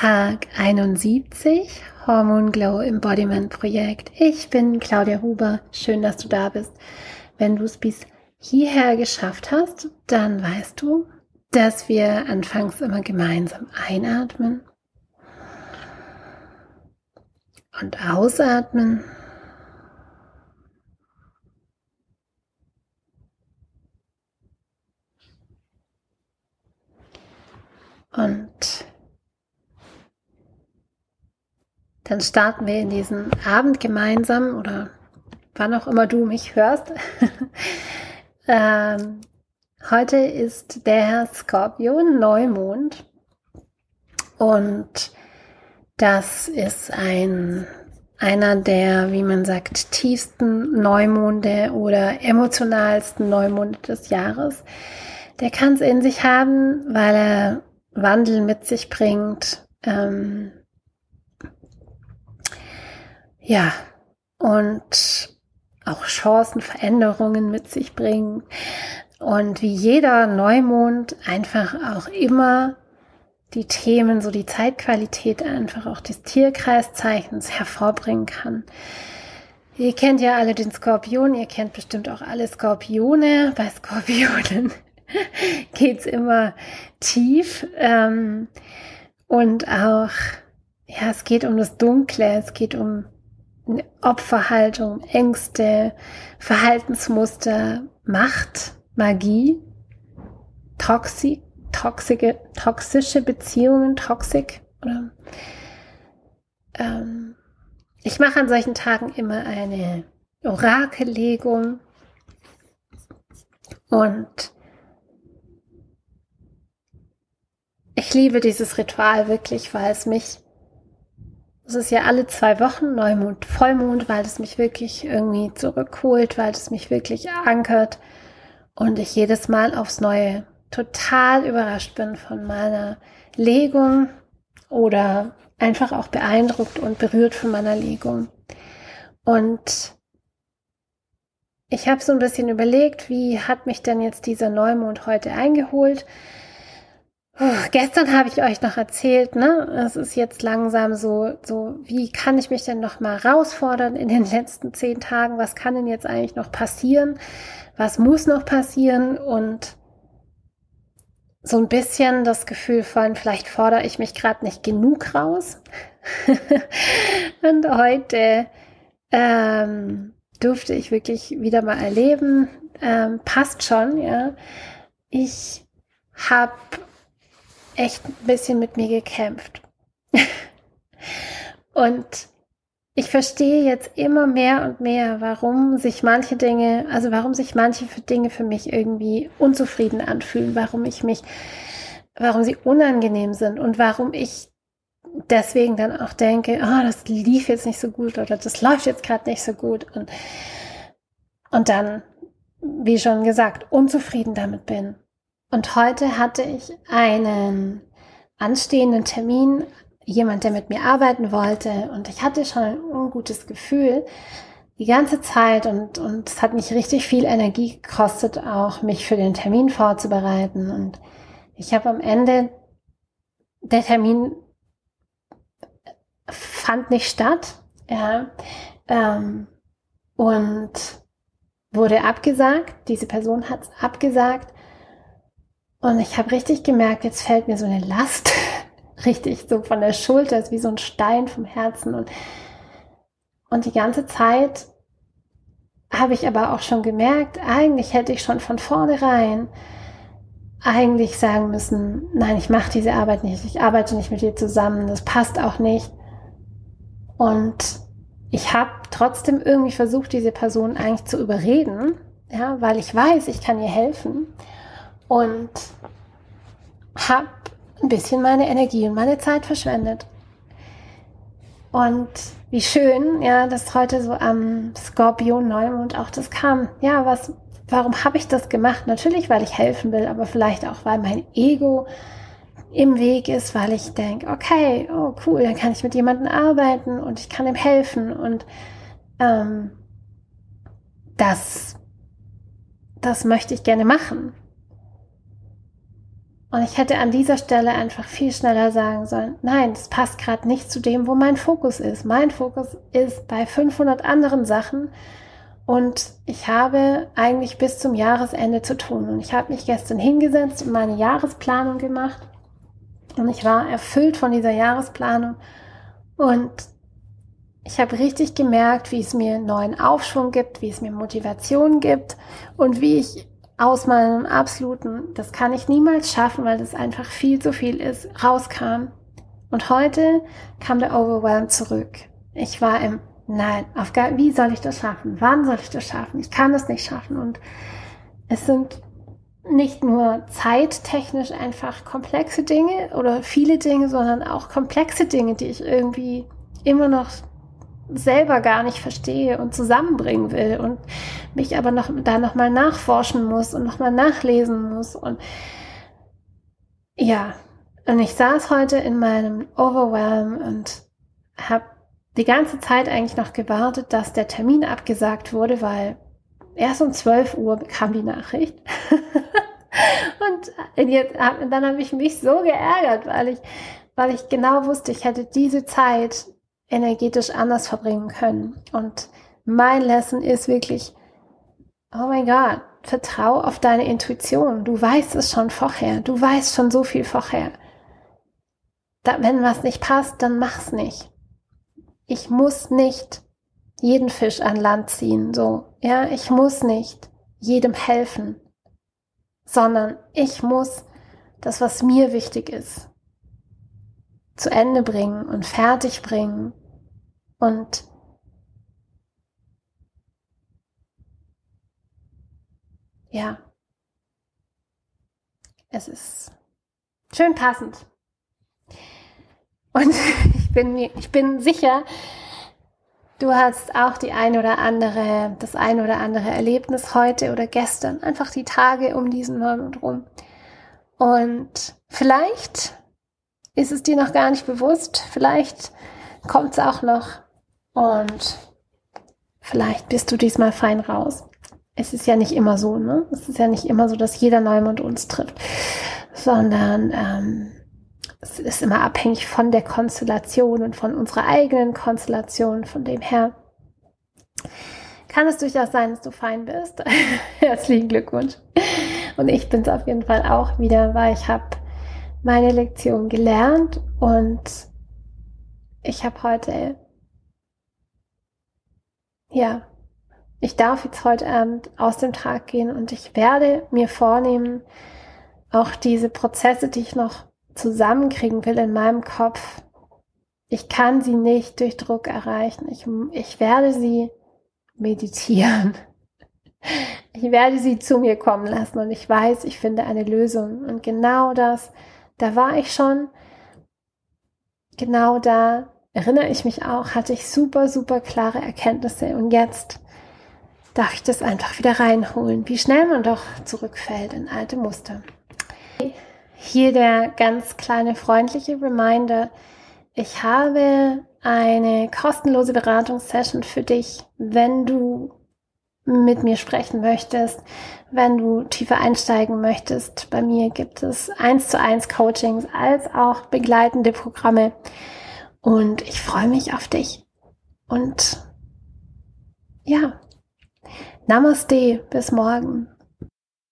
Tag 71 Hormon Glow Embodiment Projekt. Ich bin Claudia Huber. Schön, dass du da bist. Wenn du es bis hierher geschafft hast, dann weißt du, dass wir anfangs immer gemeinsam einatmen und ausatmen. Und Dann starten wir in diesen Abend gemeinsam oder wann auch immer du mich hörst. ähm, heute ist der Skorpion Neumond und das ist ein einer der, wie man sagt, tiefsten Neumonde oder emotionalsten Neumonde des Jahres. Der kann es in sich haben, weil er Wandel mit sich bringt, ähm, ja, und auch Chancen, Veränderungen mit sich bringen. Und wie jeder Neumond einfach auch immer die Themen, so die Zeitqualität einfach auch des Tierkreiszeichens hervorbringen kann. Ihr kennt ja alle den Skorpion, ihr kennt bestimmt auch alle Skorpione. Bei Skorpionen geht's immer tief. Ähm, und auch, ja, es geht um das Dunkle, es geht um Opferhaltung, Ängste, Verhaltensmuster, Macht, Magie, Toxik, toxische, toxische Beziehungen, Toxik. Oder, ähm, ich mache an solchen Tagen immer eine Orakellegung und ich liebe dieses Ritual wirklich, weil es mich es ist ja alle zwei Wochen Neumond, Vollmond, weil es mich wirklich irgendwie zurückholt, weil es mich wirklich ankert und ich jedes Mal aufs Neue total überrascht bin von meiner Legung oder einfach auch beeindruckt und berührt von meiner Legung. Und ich habe so ein bisschen überlegt, wie hat mich denn jetzt dieser Neumond heute eingeholt? Oh, gestern habe ich euch noch erzählt, ne? Es ist jetzt langsam so, so, wie kann ich mich denn noch mal herausfordern in den letzten zehn Tagen? Was kann denn jetzt eigentlich noch passieren? Was muss noch passieren? Und so ein bisschen das Gefühl von, vielleicht fordere ich mich gerade nicht genug raus. Und heute ähm, durfte ich wirklich wieder mal erleben, ähm, passt schon, ja. Ich habe echt ein bisschen mit mir gekämpft. und ich verstehe jetzt immer mehr und mehr, warum sich manche Dinge, also warum sich manche Dinge für mich irgendwie unzufrieden anfühlen, warum ich mich, warum sie unangenehm sind und warum ich deswegen dann auch denke, oh, das lief jetzt nicht so gut oder das läuft jetzt gerade nicht so gut und, und dann, wie schon gesagt, unzufrieden damit bin. Und heute hatte ich einen anstehenden Termin, jemand, der mit mir arbeiten wollte. Und ich hatte schon ein ungutes Gefühl die ganze Zeit und, und es hat mich richtig viel Energie gekostet, auch mich für den Termin vorzubereiten. Und ich habe am Ende, der Termin fand nicht statt, ja, ähm, und wurde abgesagt. Diese Person hat es abgesagt. Und ich habe richtig gemerkt, jetzt fällt mir so eine Last richtig so von der Schulter, ist wie so ein Stein vom Herzen. Und, und die ganze Zeit habe ich aber auch schon gemerkt, eigentlich hätte ich schon von vornherein eigentlich sagen müssen, nein, ich mache diese Arbeit nicht, ich arbeite nicht mit dir zusammen, das passt auch nicht. Und ich habe trotzdem irgendwie versucht, diese Person eigentlich zu überreden, ja, weil ich weiß, ich kann ihr helfen und habe ein bisschen meine Energie und meine Zeit verschwendet. Und wie schön, ja, dass heute so am Skorpion Neumond auch das kam. Ja, was, warum habe ich das gemacht? Natürlich, weil ich helfen will, aber vielleicht auch, weil mein Ego im Weg ist, weil ich denke, okay, oh cool, dann kann ich mit jemandem arbeiten und ich kann ihm helfen und ähm, das, das möchte ich gerne machen. Und ich hätte an dieser Stelle einfach viel schneller sagen sollen, nein, das passt gerade nicht zu dem, wo mein Fokus ist. Mein Fokus ist bei 500 anderen Sachen und ich habe eigentlich bis zum Jahresende zu tun. Und ich habe mich gestern hingesetzt und meine Jahresplanung gemacht und ich war erfüllt von dieser Jahresplanung und ich habe richtig gemerkt, wie es mir neuen Aufschwung gibt, wie es mir Motivation gibt und wie ich aus meinem absoluten, das kann ich niemals schaffen, weil das einfach viel zu viel ist, rauskam. Und heute kam der Overwhelm zurück. Ich war im Nein, auf gar, wie soll ich das schaffen? Wann soll ich das schaffen? Ich kann das nicht schaffen. Und es sind nicht nur zeittechnisch einfach komplexe Dinge oder viele Dinge, sondern auch komplexe Dinge, die ich irgendwie immer noch selber gar nicht verstehe und zusammenbringen will und mich aber noch da noch mal nachforschen muss und noch mal nachlesen muss und ja und ich saß heute in meinem Overwhelm und habe die ganze Zeit eigentlich noch gewartet, dass der Termin abgesagt wurde, weil erst um 12 Uhr kam die Nachricht. und jetzt, dann habe ich mich so geärgert, weil ich, weil ich genau wusste, ich hätte diese Zeit energetisch anders verbringen können. Und mein Lesson ist wirklich, oh mein Gott, vertrau auf deine Intuition. Du weißt es schon vorher. Du weißt schon so viel vorher. Da, wenn was nicht passt, dann mach's nicht. Ich muss nicht jeden Fisch an Land ziehen, so. Ja, ich muss nicht jedem helfen, sondern ich muss das, was mir wichtig ist, zu Ende bringen und fertig bringen und ja, es ist schön passend. Und ich bin ich bin sicher, du hast auch die ein oder andere, das ein oder andere Erlebnis heute oder gestern, einfach die Tage um diesen Monat rum. Und vielleicht ist es dir noch gar nicht bewusst, vielleicht kommt es auch noch und vielleicht bist du diesmal fein raus. Es ist ja nicht immer so, ne? Es ist ja nicht immer so, dass jeder Neumond uns trifft, sondern ähm, es ist immer abhängig von der Konstellation und von unserer eigenen Konstellation. Von dem her kann es durchaus sein, dass du fein bist. Herzlichen Glückwunsch. Und ich bin es auf jeden Fall auch wieder, weil ich habe meine Lektion gelernt und ich habe heute, ja, ich darf jetzt heute Abend aus dem Tag gehen und ich werde mir vornehmen, auch diese Prozesse, die ich noch zusammenkriegen will in meinem Kopf, ich kann sie nicht durch Druck erreichen. Ich, ich werde sie meditieren. Ich werde sie zu mir kommen lassen und ich weiß, ich finde eine Lösung. Und genau das, da war ich schon, genau da erinnere ich mich auch, hatte ich super, super klare Erkenntnisse. Und jetzt darf ich das einfach wieder reinholen, wie schnell man doch zurückfällt in alte Muster. Hier der ganz kleine freundliche Reminder. Ich habe eine kostenlose Beratungssession für dich, wenn du mit mir sprechen möchtest, wenn du tiefer einsteigen möchtest. Bei mir gibt es eins zu eins Coachings als auch begleitende Programme. Und ich freue mich auf dich. Und ja, Namaste, bis morgen.